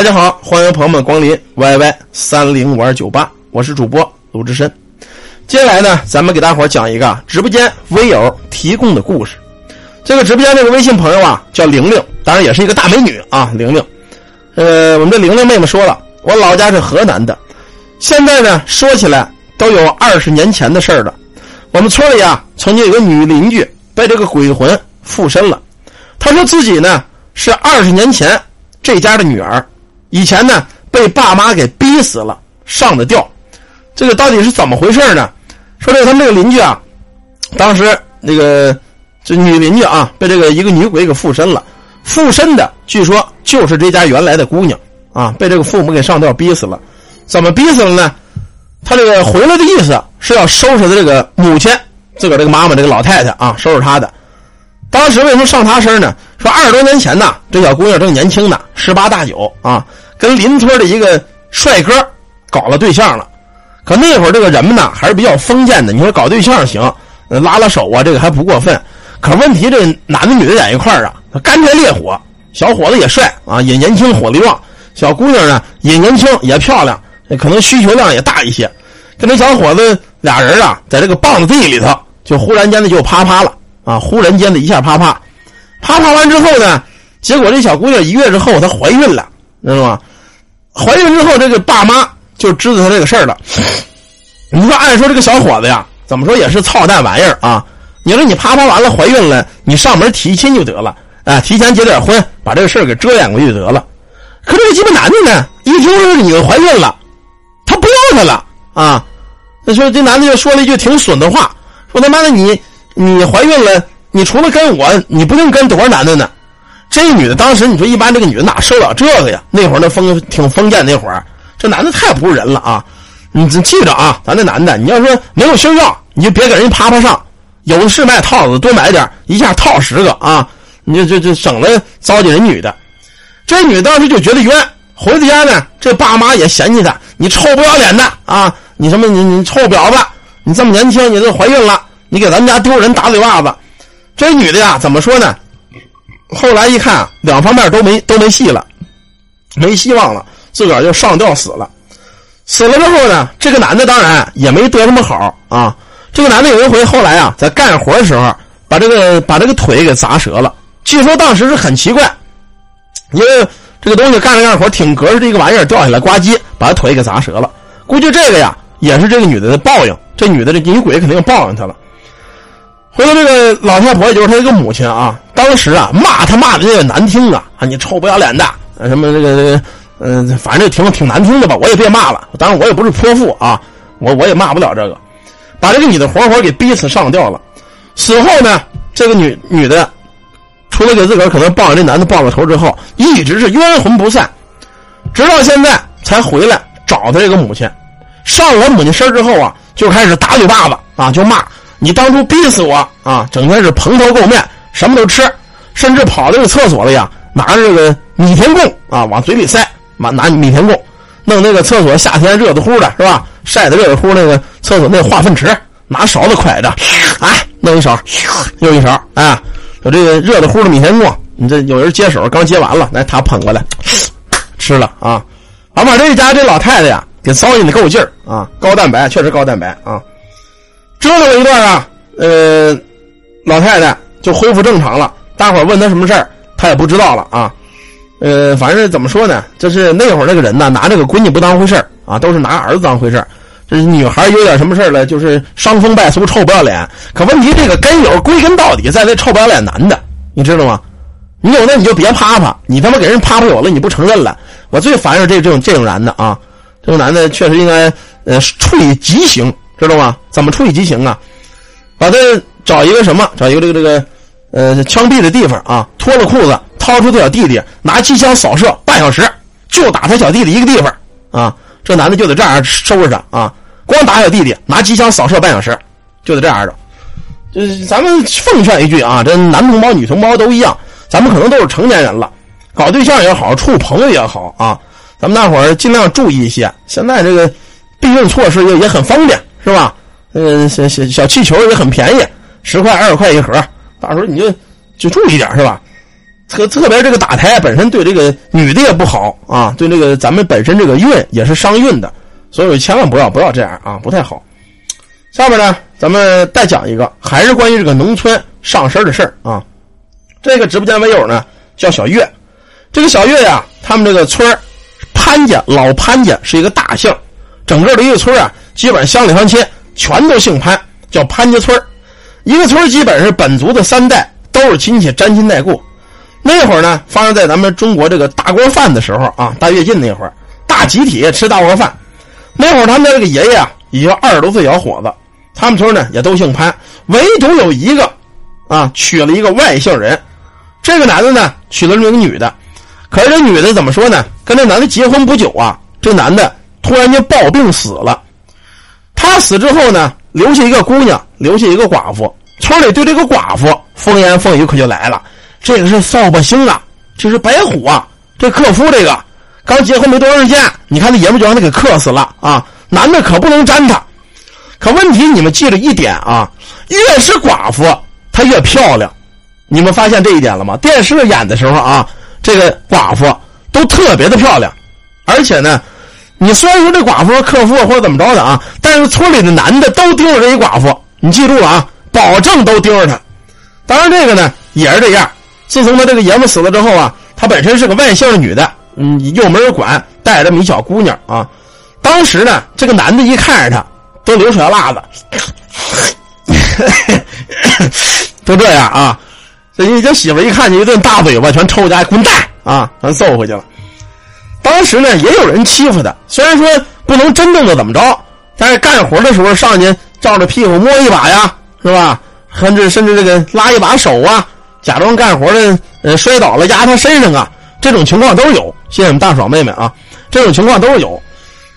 大家好，欢迎朋友们光临 YY 三零五二九八，我是主播鲁智深。接下来呢，咱们给大伙讲一个直播间微友提供的故事。这个直播间这个微信朋友啊，叫玲玲，当然也是一个大美女啊，玲玲。呃，我们这玲玲妹妹说了，我老家是河南的，现在呢说起来都有二十年前的事儿了。我们村里啊，曾经有个女邻居被这个鬼魂附身了，她说自己呢是二十年前这家的女儿。以前呢，被爸妈给逼死了，上的吊，这个到底是怎么回事呢？说这他们这个邻居啊，当时那个这女邻居啊，被这个一个女鬼给附身了，附身的据说就是这家原来的姑娘啊，被这个父母给上吊逼死了。怎么逼死了呢？他这个回来的意思是要收拾他这个母亲，自个儿这个妈妈这个老太太啊，收拾她的。当时为什么上他身呢？说二十多年前呢，这小姑娘正年轻呢，十八大九啊，跟邻村的一个帅哥搞了对象了。可那会儿这个人们呢，还是比较封建的。你说搞对象行，拉拉手啊，这个还不过分。可问题这男的女的在一块儿啊，干柴烈火，小伙子也帅啊，也年轻，火力旺；小姑娘呢也年轻，也漂亮，可能需求量也大一些。跟这小伙子俩人啊，在这个棒子地里头，就忽然间的就啪啪了。啊！忽然间的一下啪啪，啪啪完之后呢，结果这小姑娘一月之后她怀孕了，知道吗？怀孕之后，这个爸妈就知道她这个事儿了。你说，按说这个小伙子呀，怎么说也是操蛋玩意儿啊？你说你啪啪完了怀孕了，你上门提亲就得了，啊，提前结点婚，把这个事儿给遮掩过去就得了。可这个鸡巴男的呢，一听说女的怀孕了，他不要她了啊！那说这男的就说了一句挺损的话，说他妈的你。你怀孕了，你除了跟我，你不定跟多少男的呢？这女的当时你说一般，这个女的哪受了这个呀？那会儿那封挺封建那会儿，这男的太不是人了啊！你记着啊，咱这男的，你要说没有需要，你就别给人家啪啪上，有的是卖套子，多买点，一下套十个啊，你就就就省了糟践人女的。这女的当时就觉得冤，回到家呢，这爸妈也嫌弃她，你臭不要脸的啊！你什么你你臭婊子，你这么年轻，你都怀孕了。你给咱们家丢人，打嘴巴子。这女的呀，怎么说呢？后来一看，两方面都没都没戏了，没希望了，自个儿就上吊死了。死了之后呢，这个男的当然也没得什么好啊。这个男的有一回后来啊，在干活的时候，把这个把这个腿给砸折了。据说当时是很奇怪，因为这个东西干着干活挺隔着这个玩意儿掉下来，呱唧把腿给砸折了。估计这个呀，也是这个女的的报应。这女的这女鬼肯定报应她了。回头这个老太婆，也就是她这个母亲啊，当时啊骂他骂的这个难听啊，啊你臭不要脸的，什么这个这个，嗯，反正挺挺难听的吧，我也别骂了。当然我也不是泼妇啊，我我也骂不了这个，把这个女的活活给逼死上吊了。死后呢，这个女女的，除了给自个儿可能抱着这男的抱了头之后，一直是冤魂不散，直到现在才回来找他这个母亲。上了母亲身之后啊，就开始打嘴巴子啊，就骂。你当初逼死我啊！整天是蓬头垢面，什么都吃，甚至跑到这个厕所里呀，拿着这个米田共啊，往嘴里塞，拿拿米田共，弄那个厕所夏天热乎乎的，是吧？晒得热乎乎那个厕所那化粪池，拿勺子蒯着，啊，弄一勺，又一勺，啊，有这个热乎乎的米田共，你这有人接手，刚接完了，来他捧过来，吃了啊，把把这一家这老太太呀给糟践的够劲儿啊，高蛋白，确实高蛋白啊。折腾了一段啊，呃，老太太就恢复正常了。大伙问她什么事儿，她也不知道了啊。呃，反正怎么说呢，就是那会儿那个人呢，拿这个闺女不当回事儿啊，都是拿儿子当回事儿。这女孩有点什么事儿了，就是伤风败俗、臭不要脸。可问题这个根由归根到底在那臭不要脸男的，你知道吗？你有那你就别啪啪，你他妈给人啪啪有了，你不承认了。我最烦是这这种这种男的啊，这种男的确实应该呃处以极刑。知道吗？怎么处理极刑啊？把他找一个什么？找一个这个这个，呃，枪毙的地方啊！脱了裤子，掏出他小弟弟，拿机枪扫射半小时，就打他小弟弟一个地方啊！这男的就得这样收拾他啊！光打小弟弟，拿机枪扫射半小时，就得这样的。就是咱们奉劝一句啊，这男同胞、女同胞都一样，咱们可能都是成年人了，搞对象也好，处朋友也好啊，咱们大伙儿尽量注意一些。现在这个避孕措施也也很方便。是吧？嗯，小小小气球也很便宜，十块二十块一盒，到时候你就就注意点是吧？特特别这个打胎本身对这个女的也不好啊，对这个咱们本身这个运也是伤运的，所以千万不要不要这样啊，不太好。下面呢，咱们再讲一个，还是关于这个农村上身的事儿啊。这个直播间网友呢叫小月，这个小月呀，他们这个村潘家老潘家是一个大姓，整个的一个村啊，基本乡里乡亲全都姓潘，叫潘家村一个村基本是本族的三代都是亲戚，沾亲带故。那会儿呢，发生在咱们中国这个大锅饭的时候啊，大跃进那会儿，大集体吃大锅饭。那会儿他们的这个爷爷啊，已经二十多岁小伙子，他们村呢也都姓潘，唯独有一个啊娶了一个外姓人。这个男的呢娶了这个女的，可是这女的怎么说呢？跟这男的结婚不久啊，这男的突然间暴病死了。死之后呢，留下一个姑娘，留下一个寡妇。村里对这个寡妇风言风语可就来了。这个是扫把星啊，这是白虎啊！这克夫这个刚结婚没多长时间，你看那爷们就让他给克死了啊！男的可不能沾他。可问题你们记着一点啊，越是寡妇她越漂亮。你们发现这一点了吗？电视演的时候啊，这个寡妇都特别的漂亮。而且呢，你虽然说这寡妇克夫或者怎么着的啊，但是村里的男的都盯着这一寡妇。你记住了啊，保证都盯着他。当然这个呢也是这样。自从他这个爷们死了之后啊，他本身是个外姓女的，嗯，又没人管，带着这么一小姑娘啊。当时呢，这个男的一看着她，都流水辣子，都这样啊。这一这媳妇一看见一顿大嘴巴，全抽家滚蛋啊，全揍回去了。当时呢，也有人欺负他，虽然说不能真正的怎么着，但是干活的时候上去照着屁股摸一把呀，是吧？甚至甚至这个拉一把手啊。假装干活的，呃，摔倒了压他身上啊，这种情况都有。谢谢我们大爽妹妹啊，这种情况都有。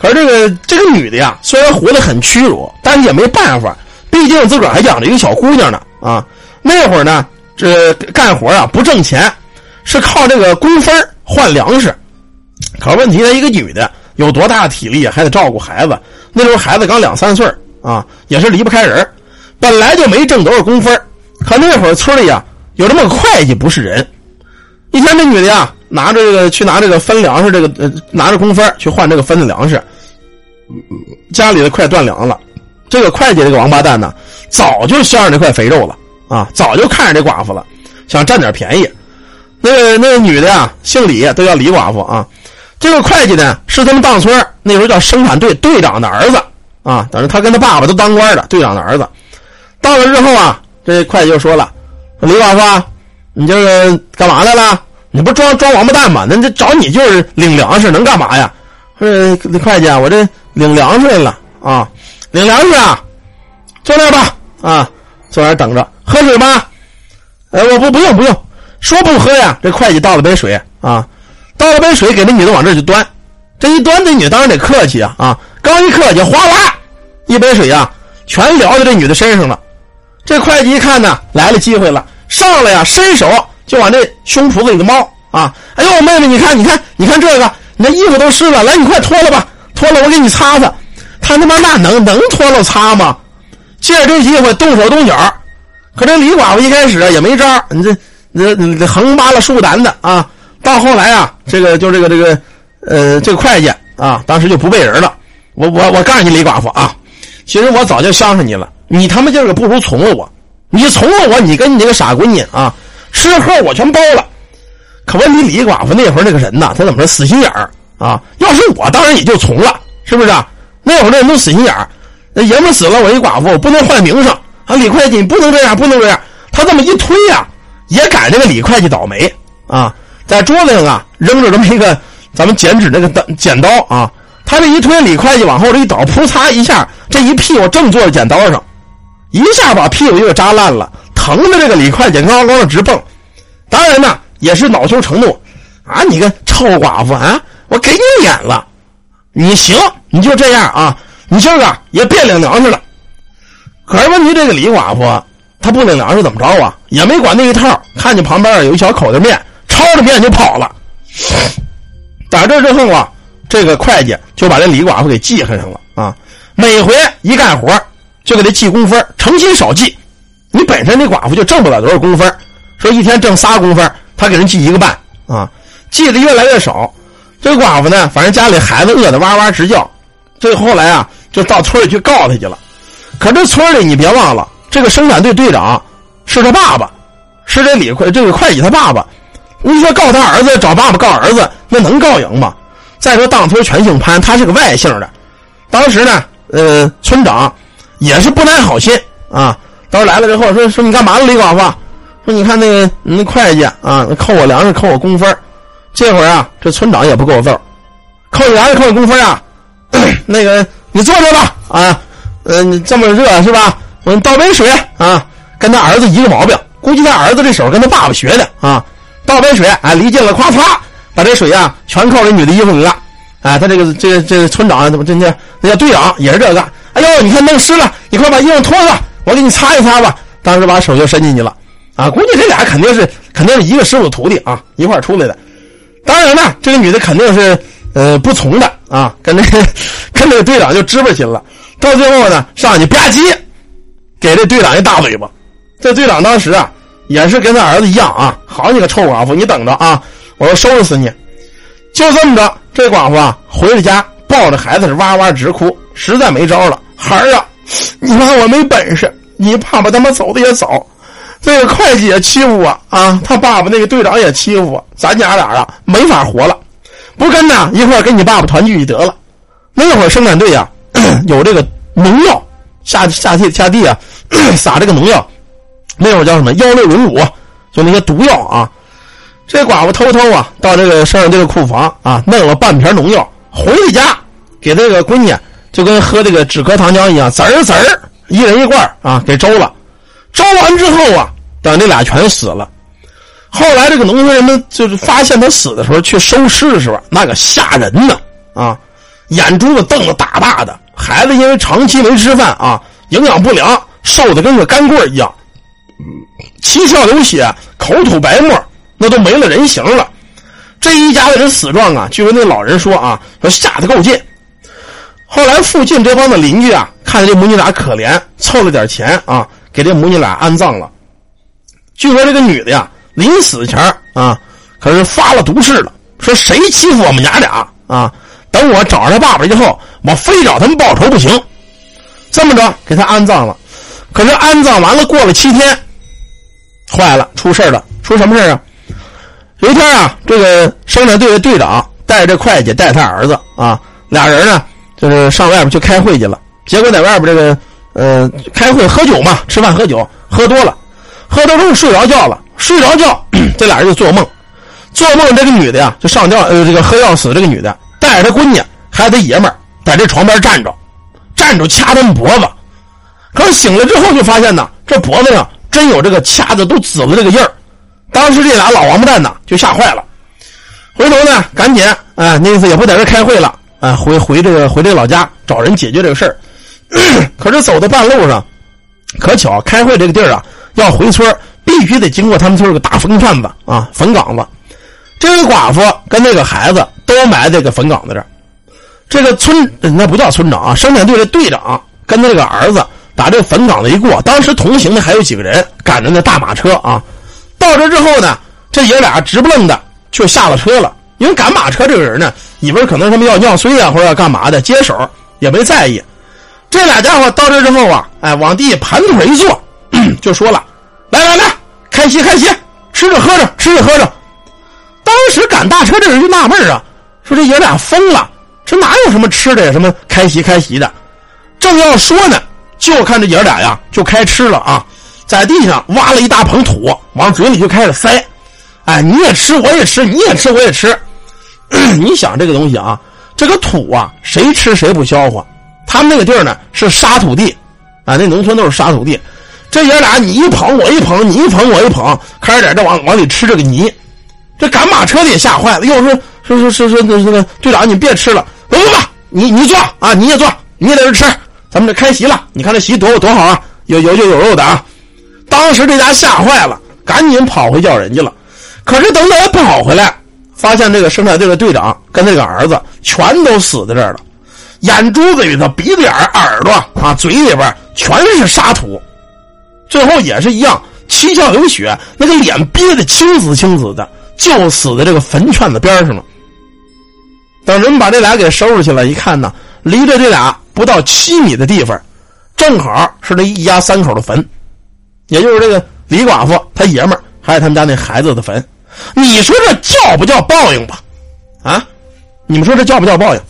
可是这个这个女的呀，虽然活得很屈辱，但是也没办法，毕竟自个儿还养着一个小姑娘呢啊。那会儿呢，这干活啊不挣钱，是靠这个工分换粮食。可问题，她一个女的有多大体力，还得照顾孩子。那时候孩子刚两三岁啊，也是离不开人本来就没挣多少工分可那会儿村里啊。有这么个会计不是人，一天这女的呀，拿着这个去拿这个分粮食，这个呃拿着工分去换这个分的粮食，家里的快断粮了。这个会计这个王八蛋呢，早就想着那块肥肉了啊，早就看上这寡妇了，想占点便宜。那个那个女的呀，姓李，都叫李寡妇啊。这个会计呢，是他们当村那时候叫生产队队长的儿子啊，等于他跟他爸爸都当官的队长的儿子。到了日后啊，这会计就说了。李寡妇，你这个干嘛来了？你不装装王八蛋吗？那这找你就是领粮食，能干嘛呀？说李会计，啊我这领粮食来了啊！领粮食啊！坐那吧啊！坐那等着，喝水吧。哎，我不不用不用，说不喝呀。这会计倒了杯水啊，倒了杯水给那女的往这就端。这一端，这女的当然得客气啊啊！刚一客气，哗啦，一杯水啊，全撩到这女的身上了。这会计一看呢，来了机会了，上来呀，伸手就往这胸脯子里的猫啊！哎呦，妹妹，你看，你看，你看这个，你这衣服都湿了，来，你快脱了吧，脱了我给你擦擦。他他妈那能能脱了擦吗？借着这机会动手动脚。可这李寡妇一开始啊也没招，你这这这横扒拉竖掸的啊。到后来啊，这个就这个这个呃这个会计啊，当时就不背人了。我我我告诉你，李寡妇啊，其实我早就相上你了。你他妈今儿个不如从了我，你从了我，你跟你那个傻闺女啊，吃喝我全包了。可问你李寡妇那会儿那个人呐，他怎么说死心眼儿啊？要是我，当然也就从了，是不是？那会儿那人都死心眼儿，那爷们死了，我一寡妇，我不能坏名声啊！李会计，你不能这样，不能这样。他这么一推呀，也赶这个李会计倒霉啊！在桌子上啊扔着这么一个 咱们剪纸那个刀剪刀啊，他这一推，李会计往后这一倒，噗嚓一下，这一屁股正坐在剪刀上。一下把屁股又给扎烂了，疼的这个李会计嗷嗷的直蹦。当然呢，也是恼羞成怒，啊，你个臭寡妇啊，我给你脸了，你行，你就这样啊，你今儿个也别领粮食了。可是问题，这个李寡妇她不领粮食怎么着啊？也没管那一套，看见旁边有一小口子面，抄着面就跑了。打这之后啊，这个会计就把这李寡妇给记恨上了啊，每回一干活。就给他记工分，成心少记。你本身那寡妇就挣不了多少工分，说一天挣仨工分，他给人记一个半啊，记的越来越少。这个寡妇呢，反正家里孩子饿得哇哇直叫，最后来啊，就到村里去告他去了。可这村里你别忘了，这个生产队队长是他爸爸，是这李会这个会计他爸爸。你说告他儿子找爸爸告儿子，那能告赢吗？再说当村全姓潘，他是个外姓的。当时呢，呃，村长也是不耐好心啊。到时来了之后说说你干嘛呢，李寡妇？说你看那个那会计啊，扣我粮食，扣我工分这会儿啊，这村长也不够揍，扣粮食，扣工分啊。那个你坐着吧啊，嗯，这么热是吧？我倒杯水啊。跟他儿子一个毛病，估计他儿子这手跟他爸爸学的啊。倒杯水，啊，离近了，咵嚓，把这水啊全靠这女的衣服里了。哎，他这个这个这个村长怎么这这那叫队长也是这个。哎呦，你看弄湿了，你快把衣服脱了，我给你擦一擦吧。当时把手就伸进去了，啊，估计这俩肯定是肯定是一个师傅徒弟啊，一块出来的。当然呢，这个女的肯定是呃不从的啊，跟那跟那个队长就支巴起了。到最后呢，上去吧唧给这队长一大嘴巴。这队长当时啊。也是跟他儿子一样啊！好你个臭寡妇，你等着啊！我要收拾死你！就这么着，这寡妇啊回了家，抱着孩子是哇哇直哭，实在没招了。孩儿啊，你看我没本事，你爸爸他妈走的也早，这个会计也欺负我啊，他爸爸那个队长也欺负我，咱家俩啊没法活了，不跟呢一块跟你爸爸团聚得了。那会儿生产队啊 有这个农药下下地下地啊 撒这个农药。那会儿叫什么幺六零五，就那些毒药啊。这寡妇偷偷啊到这个山上这个库房啊，弄了半瓶农药，回了家给这个闺女，就跟喝这个止咳糖浆一样，滋儿滋儿，一人一罐啊，给周了。周完之后啊，等这俩全死了。后来这个农村人们就是发现他死的时候，去收尸的时候，那个吓人呢啊，眼珠子瞪得大大的，孩子因为长期没吃饭啊，营养不良，瘦的跟个干棍一样。七窍流血，口吐白沫，那都没了人形了。这一家子人死状啊，据说那老人说啊，说吓得够劲。后来附近这帮的邻居啊，看着这母女俩可怜，凑了点钱啊，给这母女俩安葬了。据说这个女的呀，临死前啊，可是发了毒誓了，说谁欺负我们娘俩啊，等我找着他爸爸以后，我非找他们报仇不行。这么着，给他安葬了。可是安葬完了，过了七天，坏了，出事了。出什么事啊？有一天啊，这个生产队的队长带着会计，带他儿子啊，俩人呢，就是上外边去开会去了。结果在外边这个呃开会喝酒嘛，吃饭喝酒，喝多了，喝多之后睡着觉了。睡着觉，这俩人就做梦，做梦这个女的呀，就上吊呃这个喝药死这个女的，带着她闺女还有她爷们儿在这床边站着，站着掐他们脖子。可是醒了之后就发现呢，这脖子上真有这个掐的都紫了这个印儿。当时这俩老王八蛋呢就吓坏了，回头呢赶紧啊，那意思也不在这开会了啊，回回这个回这个老家找人解决这个事儿。可是走到半路上，可巧开会这个地儿啊，要回村必须得经过他们村个大坟串子啊，坟岗子。这个寡妇跟那个孩子都埋在这个坟岗子这儿。这个村那不叫村长啊，生产队的队长跟那个儿子。打这坟岗子一过，当时同行的还有几个人赶着那大马车啊。到这之后呢，这爷俩直不愣的就下了车了。因为赶马车这个人呢，以为可能他们要尿碎啊，或者要干嘛的，接手也没在意。这俩家伙到这之后啊，哎，往地盘腿一坐，就说了：“来来来，开席开席，吃着喝着，吃着喝着。”当时赶大车这人就纳闷啊，说这爷俩疯了，这哪有什么吃的呀？什么开席开席的？正要说呢。就看这爷俩呀，就开吃了啊，在地上挖了一大捧土，往嘴里就开始塞。哎，你也吃，我也吃，你也吃，我也吃。你想这个东西啊，这个土啊，谁吃谁不消化。他们那个地儿呢是沙土地，啊，那农村都是沙土地。这爷俩你一捧我一捧，你一捧我一捧，开始在这往往里吃这个泥。这赶马车的也吓坏了，又说说说说说那个队长，你别吃了，不不不，你你坐啊，你也坐，你也在这吃。咱们这开席了，你看这席多多好啊，有有酒有肉的啊！当时这家吓坏了，赶紧跑回叫人去了。可是等等跑回来，发现这个生产队的队长跟那个儿子全都死在这儿了，眼珠子里头、鼻子眼、耳朵啊、嘴里边全是沙土，最后也是一样七窍流血，那个脸憋得青紫青紫的，就死在这个坟圈子边上了。等人把这俩给收拾去了，一看呢，离着这俩不到七米的地方，正好是这一家三口的坟，也就是这个李寡妇他爷们儿还有他们家那孩子的坟。你说这叫不叫报应吧？啊，你们说这叫不叫报应？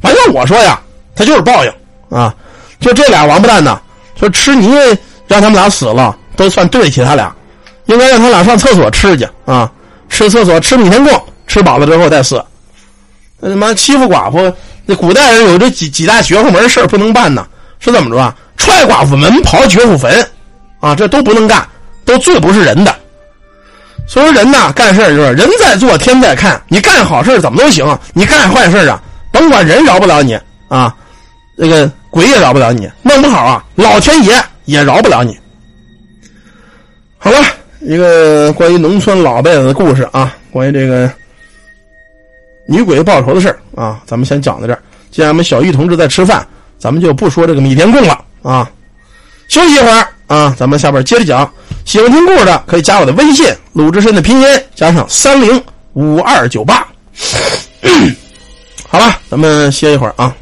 反正我说呀，他就是报应啊！就这俩王八蛋呢，说吃泥让他们俩死了，都算对得起他俩，应该让他俩上厕所吃去啊！吃厕所吃米田共，吃饱了之后再死。他妈欺负寡妇，那古代人有这几几大绝户门事不能办呢？是怎么着啊？踹寡妇门，刨绝户坟，啊，这都不能干，都最不是人的。所以说人呐，干事就是人在做，天在看。你干好事怎么都行，你干坏事啊，甭管人饶不了你啊，那个鬼也饶不了你，弄不好啊，老天爷也饶不了你。好了，一个关于农村老辈子的故事啊，关于这个。女鬼报仇的事啊，咱们先讲到这儿。既然我们小玉同志在吃饭，咱们就不说这个米田共了啊。休息一会儿啊，咱们下边接着讲。喜欢听故事的可以加我的微信，鲁智深的拼音加上三零五二九八。好了，咱们歇一会儿啊。